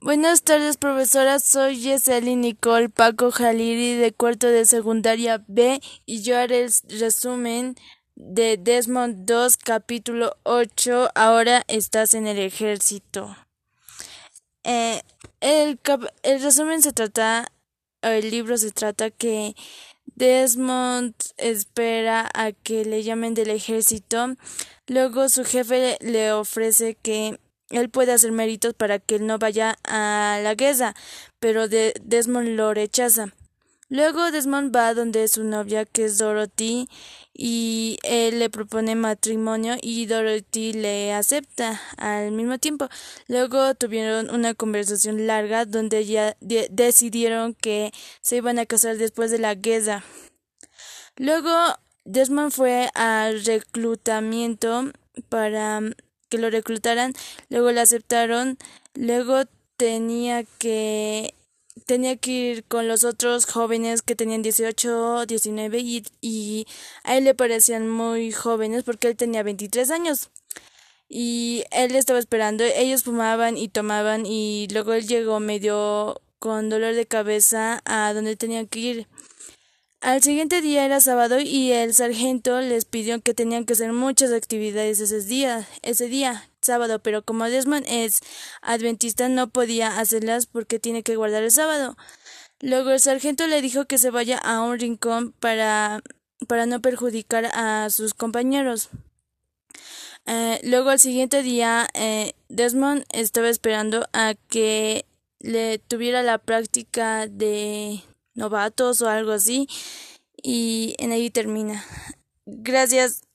Buenas tardes, profesora. Soy Yeseli Nicole Paco Jaliri de cuarto de secundaria B y yo haré el resumen de Desmond 2, capítulo 8. Ahora estás en el ejército. Eh, el, el resumen se trata, el libro se trata que Desmond espera a que le llamen del ejército. Luego su jefe le ofrece que él puede hacer méritos para que él no vaya a la guerra, pero Desmond lo rechaza. Luego Desmond va donde su novia, que es Dorothy, y él le propone matrimonio y Dorothy le acepta al mismo tiempo. Luego tuvieron una conversación larga donde ya decidieron que se iban a casar después de la guerra. Luego Desmond fue al reclutamiento para que lo reclutaran, luego le aceptaron, luego tenía que tenía que ir con los otros jóvenes que tenían 18, 19 y, y a él le parecían muy jóvenes porque él tenía 23 años. Y él estaba esperando, ellos fumaban y tomaban y luego él llegó medio con dolor de cabeza a donde tenía que ir. Al siguiente día era sábado y el sargento les pidió que tenían que hacer muchas actividades ese día, ese día, sábado, pero como Desmond es adventista no podía hacerlas porque tiene que guardar el sábado. Luego el sargento le dijo que se vaya a un rincón para, para no perjudicar a sus compañeros. Eh, luego al siguiente día eh, Desmond estaba esperando a que le tuviera la práctica de novatos o algo así. Y en ahí termina. Gracias.